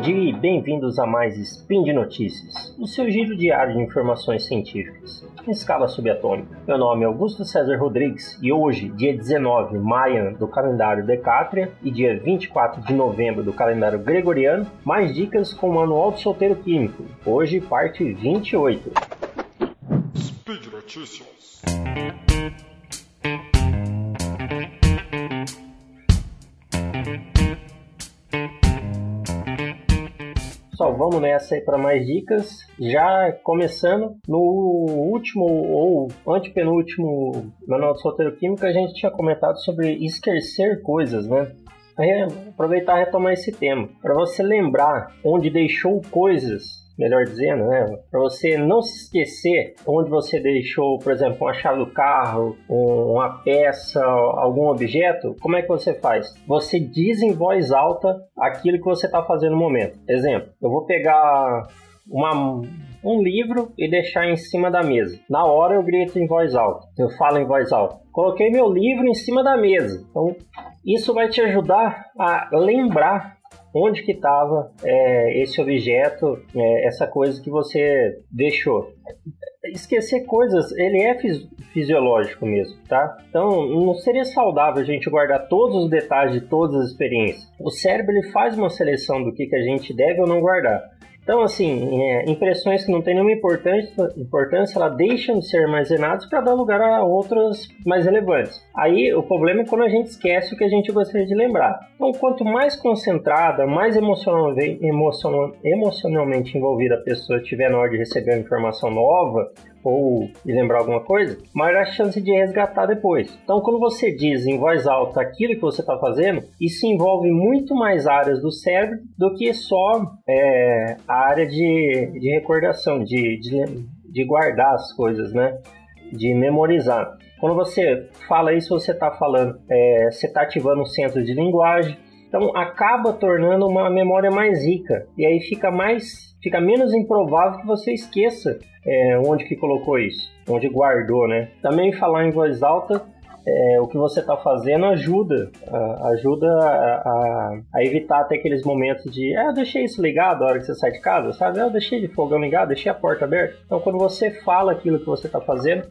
dia e bem-vindos a mais Spin de Notícias, o seu giro diário de informações científicas, em escala subatômica. Meu nome é Augusto César Rodrigues e hoje, dia 19 maio do calendário Decátria e dia 24 de novembro do calendário Gregoriano, mais dicas com o Manual do Solteiro Químico, hoje parte 28. Speed Notícias. Pessoal, vamos nessa aí para mais dicas. Já começando no último ou antepenúltimo Manual do Solteiro Químico, a gente tinha comentado sobre esquecer coisas, né? Aproveitar e retomar esse tema. Para você lembrar onde deixou coisas melhor dizendo, né? Para você não se esquecer onde você deixou, por exemplo, uma chave do carro, uma peça, algum objeto, como é que você faz? Você diz em voz alta aquilo que você está fazendo no momento. Exemplo, eu vou pegar uma, um livro e deixar em cima da mesa. Na hora eu grito em voz alta, eu falo em voz alta. Coloquei meu livro em cima da mesa. Então, isso vai te ajudar a lembrar onde que estava é, esse objeto, é, essa coisa que você deixou. Esquecer coisas, ele é fisi fisiológico mesmo, tá? Então, não seria saudável a gente guardar todos os detalhes de todas as experiências. O cérebro ele faz uma seleção do que, que a gente deve ou não guardar. Então, assim, é, impressões que não têm nenhuma importância, importância elas deixam de ser armazenadas para dar lugar a outras mais relevantes. Aí, o problema é quando a gente esquece o que a gente gostaria de lembrar. Então, quanto mais concentrada, mais emocional, emocional, emocionalmente envolvida a pessoa estiver na hora de receber uma informação nova, ou de lembrar alguma coisa, maior a chance de resgatar depois. Então, quando você diz em voz alta aquilo que você está fazendo, isso envolve muito mais áreas do cérebro do que só é, a área de, de recordação, de, de, de guardar as coisas, né? De memorizar. Quando você fala isso, você está falando, é, você está ativando um centro de linguagem, então acaba tornando uma memória mais rica e aí fica mais fica menos improvável que você esqueça é, onde que colocou isso, onde guardou, né? Também falar em voz alta é, o que você está fazendo ajuda, ajuda a, a, a, evitar até aqueles momentos de, ah, eu deixei isso ligado na hora que você sai de casa, sabe? Ah, eu deixei de fogão ligado, deixei a porta aberta. Então, quando você fala aquilo que você está fazendo,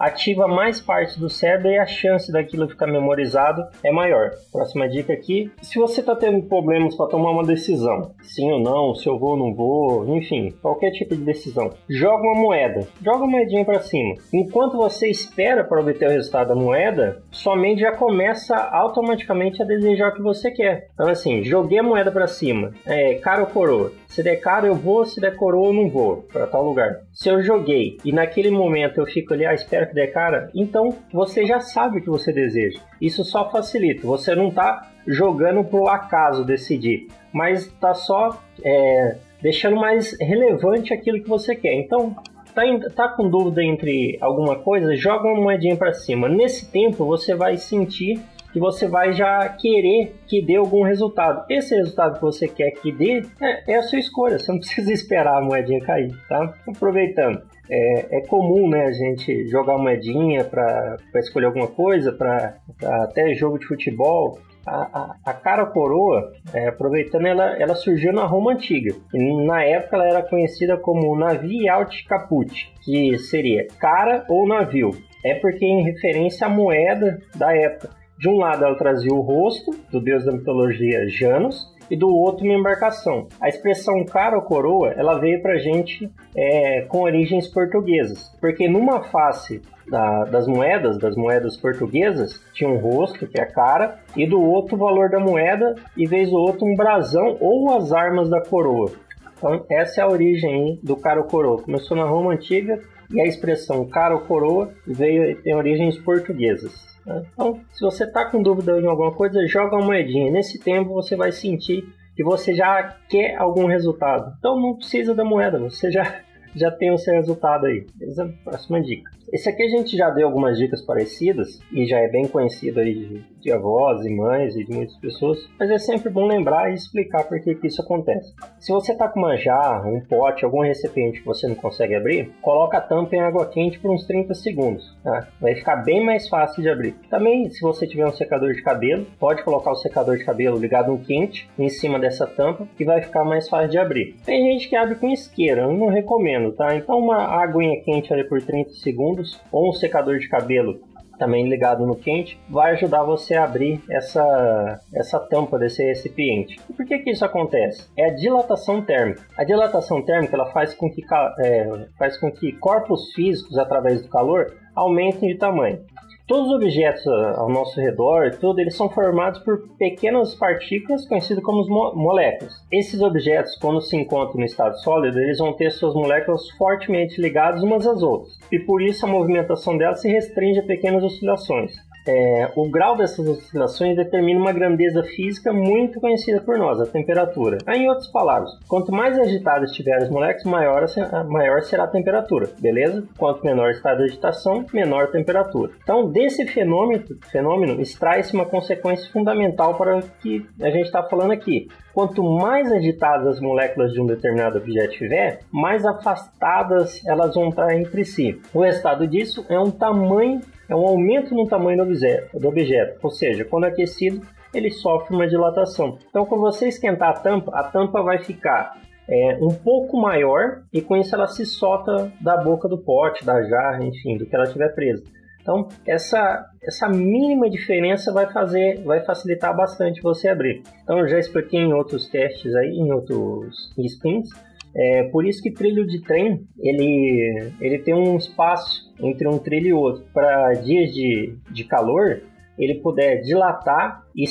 ativa mais partes do cérebro e a chance daquilo ficar memorizado é maior. Próxima dica aqui: se você está tendo problemas para tomar uma decisão, sim ou não, se eu vou ou não vou, enfim, qualquer tipo de decisão, joga uma moeda, joga uma moedinha para cima. Enquanto você espera para obter o resultado da moeda, sua mente já começa automaticamente a desejar o que você quer. Então, assim, joguei a moeda para cima, é, cara ou coroa. Se der cara, eu vou, se der coroa, eu não vou para tal lugar. Se eu joguei e naquele momento eu fico ali, ah, espero que dê cara, então você já sabe o que você deseja. Isso só facilita. Você não está jogando pro acaso decidir, mas está só é, deixando mais relevante aquilo que você quer. Então, tá, tá com dúvida entre alguma coisa, joga uma moedinha para cima. Nesse tempo, você vai sentir que você vai já querer que dê algum resultado. Esse resultado que você quer que dê é, é a sua escolha, você não precisa esperar a moedinha cair, tá? Aproveitando. É, é, comum né, a gente jogar moedinha para escolher alguma coisa, para até jogo de futebol. A, a, a cara coroa, é, aproveitando, ela, ela surgiu na Roma Antiga. Na época ela era conhecida como navio alt caput, que seria cara ou navio. É porque em referência à moeda da época. De um lado ela trazia o rosto do deus da mitologia Janus e do outro uma embarcação. A expressão cara ou coroa ela veio para gente é, com origens portuguesas, porque numa face da, das moedas, das moedas portuguesas, tinha um rosto, que é a cara, e do outro o valor da moeda, e vez do outro um brasão ou as armas da coroa. Então, essa é a origem do cara ou coroa. Começou na Roma Antiga e a expressão cara ou coroa veio tem origens portuguesas. Né? Então, se você está com dúvida em alguma coisa, joga uma moedinha. Nesse tempo você vai sentir que você já quer algum resultado. Então não precisa da moeda, você já, já tem o seu resultado aí. Beleza? Próxima dica. Esse aqui a gente já deu algumas dicas parecidas e já é bem conhecido aí de, de avós e mães e de muitas pessoas, mas é sempre bom lembrar e explicar por que, isso acontece. Se você está com uma jarra, um pote, algum recipiente que você não consegue abrir, coloca a tampa em água quente por uns 30 segundos. Tá? Vai ficar bem mais fácil de abrir. Também, se você tiver um secador de cabelo, pode colocar o secador de cabelo ligado no quente em cima dessa tampa que vai ficar mais fácil de abrir. Tem gente que abre com isqueira, eu não recomendo, tá? Então uma aguinha quente ali por 30 segundos ou um secador de cabelo também ligado no quente, vai ajudar você a abrir essa, essa tampa desse recipiente. E por que, que isso acontece? É a dilatação térmica. A dilatação térmica ela faz com que, é, faz com que corpos físicos, através do calor, aumentem de tamanho. Todos os objetos ao nosso redor, tudo, eles são formados por pequenas partículas conhecidas como moléculas. Esses objetos, quando se encontram no estado sólido, eles vão ter suas moléculas fortemente ligadas umas às outras, e por isso a movimentação delas se restringe a pequenas oscilações. É, o grau dessas oscilações determina uma grandeza física muito conhecida por nós, a temperatura. Em outras palavras, quanto mais agitadas estiverem as moléculas, maior, maior será a temperatura, beleza? Quanto menor o estado de agitação, menor a temperatura. Então, desse fenômeno, fenômeno extrai-se uma consequência fundamental para o que a gente está falando aqui. Quanto mais agitadas as moléculas de um determinado objeto estiver, mais afastadas elas vão estar entre si. O resultado disso é um tamanho é um aumento no tamanho do objeto, ou seja, quando aquecido, ele sofre uma dilatação. Então, quando você esquentar a tampa, a tampa vai ficar é, um pouco maior e com isso ela se solta da boca do pote, da jarra, enfim, do que ela tiver presa. Então, essa, essa mínima diferença vai fazer, vai facilitar bastante você abrir. Então, eu já expliquei em outros testes aí, em outros spins, é, por isso que trilho de trem, ele, ele tem um espaço entre um trilho e outro. Para dias de, de calor, ele puder dilatar e,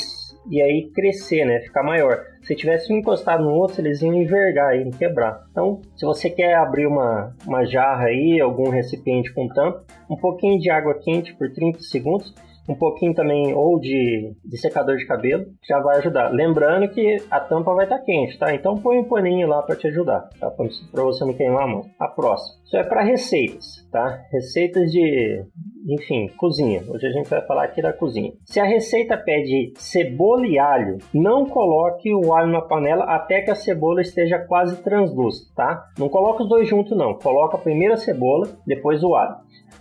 e aí crescer, né? Ficar maior. Se tivesse encostado no outro, eles iam envergar, iam quebrar. Então, se você quer abrir uma, uma jarra aí, algum recipiente com tampa, um pouquinho de água quente por 30 segundos um pouquinho também ou de, de secador de cabelo, já vai ajudar. Lembrando que a tampa vai estar tá quente, tá? Então põe um paninho lá para te ajudar, tá? Para você não queimar a mão. A próxima. Isso é para receitas, tá? Receitas de, enfim, cozinha. Hoje a gente vai falar aqui da cozinha. Se a receita pede cebola e alho, não coloque o alho na panela até que a cebola esteja quase translúcida, tá? Não coloca os dois juntos não. Coloca primeiro a cebola, depois o alho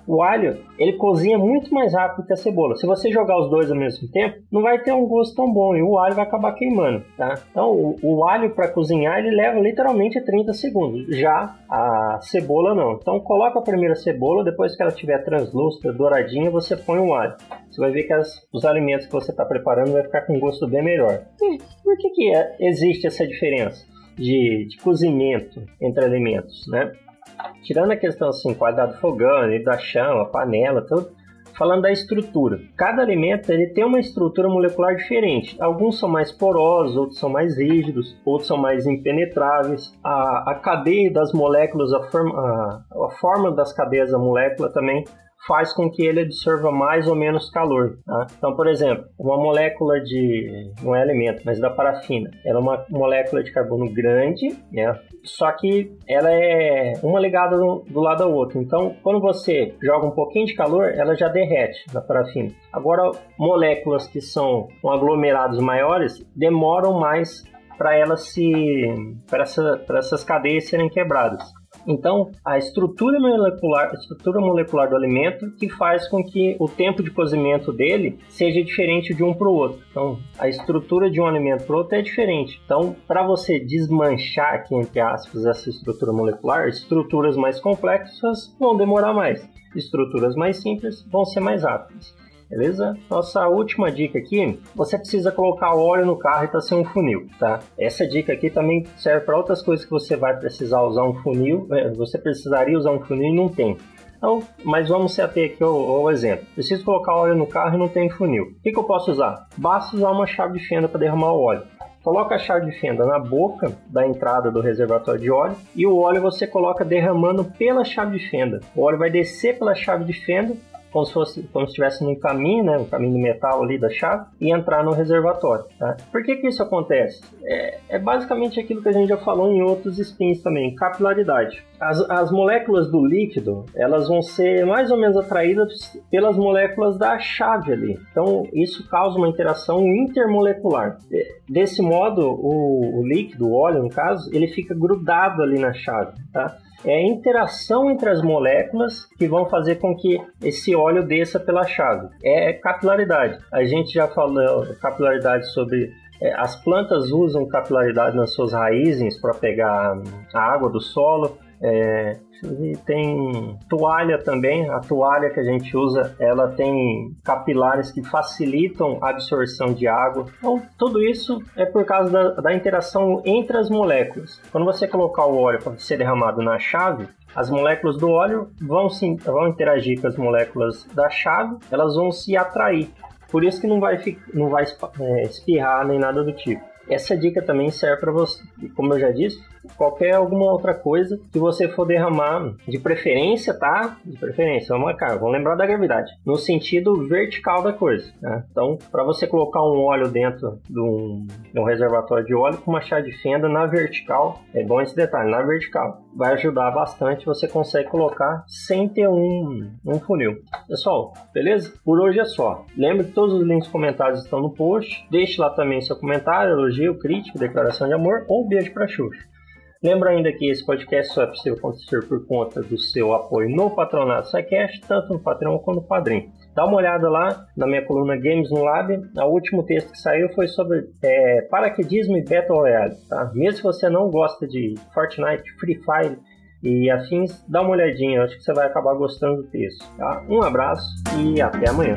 o alho ele cozinha muito mais rápido que a cebola. Se você jogar os dois ao mesmo tempo, não vai ter um gosto tão bom e o alho vai acabar queimando, tá? Então, o, o alho para cozinhar ele leva literalmente 30 segundos. Já a cebola não. Então, coloca a primeira cebola, depois que ela estiver translúcida, douradinha, você põe o alho. Você vai ver que as, os alimentos que você está preparando vai ficar com um gosto bem melhor. E por que, que é, existe essa diferença? De, de cozimento entre alimentos, né? Tirando a questão assim, qualidade do fogão, da chama, panela, tudo, falando da estrutura. Cada alimento ele tem uma estrutura molecular diferente. Alguns são mais porosos, outros são mais rígidos, outros são mais impenetráveis. A, a cadeia das moléculas, a forma, a, a forma das cadeias da molécula também faz com que ele absorva mais ou menos calor. Tá? Então, por exemplo, uma molécula de. não é alimento, mas da parafina. Ela é uma molécula de carbono grande, né? só que ela é uma ligada do, do lado ao outro. Então, quando você joga um pouquinho de calor, ela já derrete na parafina. Agora, moléculas que são aglomerados maiores demoram mais para elas se para essa, essas cadeias serem quebradas. Então, a estrutura molecular, a estrutura molecular do alimento que faz com que o tempo de cozimento dele seja diferente de um para o outro. Então, a estrutura de um alimento para outro é diferente. Então, para você desmanchar aqui entre aspas essa estrutura molecular, estruturas mais complexas vão demorar mais. Estruturas mais simples vão ser mais rápidas beleza? Nossa última dica aqui, você precisa colocar óleo no carro e tá sem um funil, tá? Essa dica aqui também serve para outras coisas que você vai precisar usar um funil, é, você precisaria usar um funil e não tem. Então, mas vamos se ater aqui ao, ao, exemplo. Preciso colocar óleo no carro e não tem funil. O que, que eu posso usar? Basta usar uma chave de fenda para derramar o óleo. Coloca a chave de fenda na boca da entrada do reservatório de óleo e o óleo você coloca derramando pela chave de fenda. O óleo vai descer pela chave de fenda como se fosse como se estivesse num caminho, né, um caminho de metal ali da chave, e entrar no reservatório. Tá? Por que, que isso acontece? É, é basicamente aquilo que a gente já falou em outros spins também, capilaridade. As, as moléculas do líquido, elas vão ser mais ou menos atraídas pelas moléculas da chave ali. Então, isso causa uma interação intermolecular. Desse modo, o, o líquido, o óleo no caso, ele fica grudado ali na chave, tá? É a interação entre as moléculas que vão fazer com que esse óleo desça pela chave. É capilaridade. A gente já falou capilaridade sobre é, as plantas usam capilaridade nas suas raízes para pegar a água do solo. É, e tem toalha também. A toalha que a gente usa, ela tem capilares que facilitam a absorção de água. Então, tudo isso é por causa da, da interação entre as moléculas. Quando você colocar o óleo para ser derramado na chave, as moléculas do óleo vão, se, vão interagir com as moléculas da chave, elas vão se atrair. Por isso que não vai, não vai é, espirrar nem nada do tipo. Essa dica também serve para você, como eu já disse, qualquer alguma outra coisa que você for derramar, de preferência, tá? De preferência, vamos marcar, vamos lembrar da gravidade, no sentido vertical da coisa. Né? Então, para você colocar um óleo dentro de um, de um, reservatório de óleo com uma chave de fenda na vertical, é bom esse detalhe, na vertical, vai ajudar bastante, você consegue colocar sem ter um, um funil. Pessoal, beleza? Por hoje é só. Lembre que todos os links comentados estão no post, deixe lá também seu comentário, elogio, crítico, declaração de amor ou beijo para Xuxa. Lembra ainda que esse podcast só é possível acontecer por conta do seu apoio no Patronato SciCast, tanto no Patreon quanto no Padrim. Dá uma olhada lá na minha coluna Games no Lab. O último texto que saiu foi sobre é, paraquedismo e Battle Royale. Tá? Mesmo se você não gosta de Fortnite, Free Fire e afins, dá uma olhadinha. Acho que você vai acabar gostando do texto. Tá? Um abraço e até amanhã.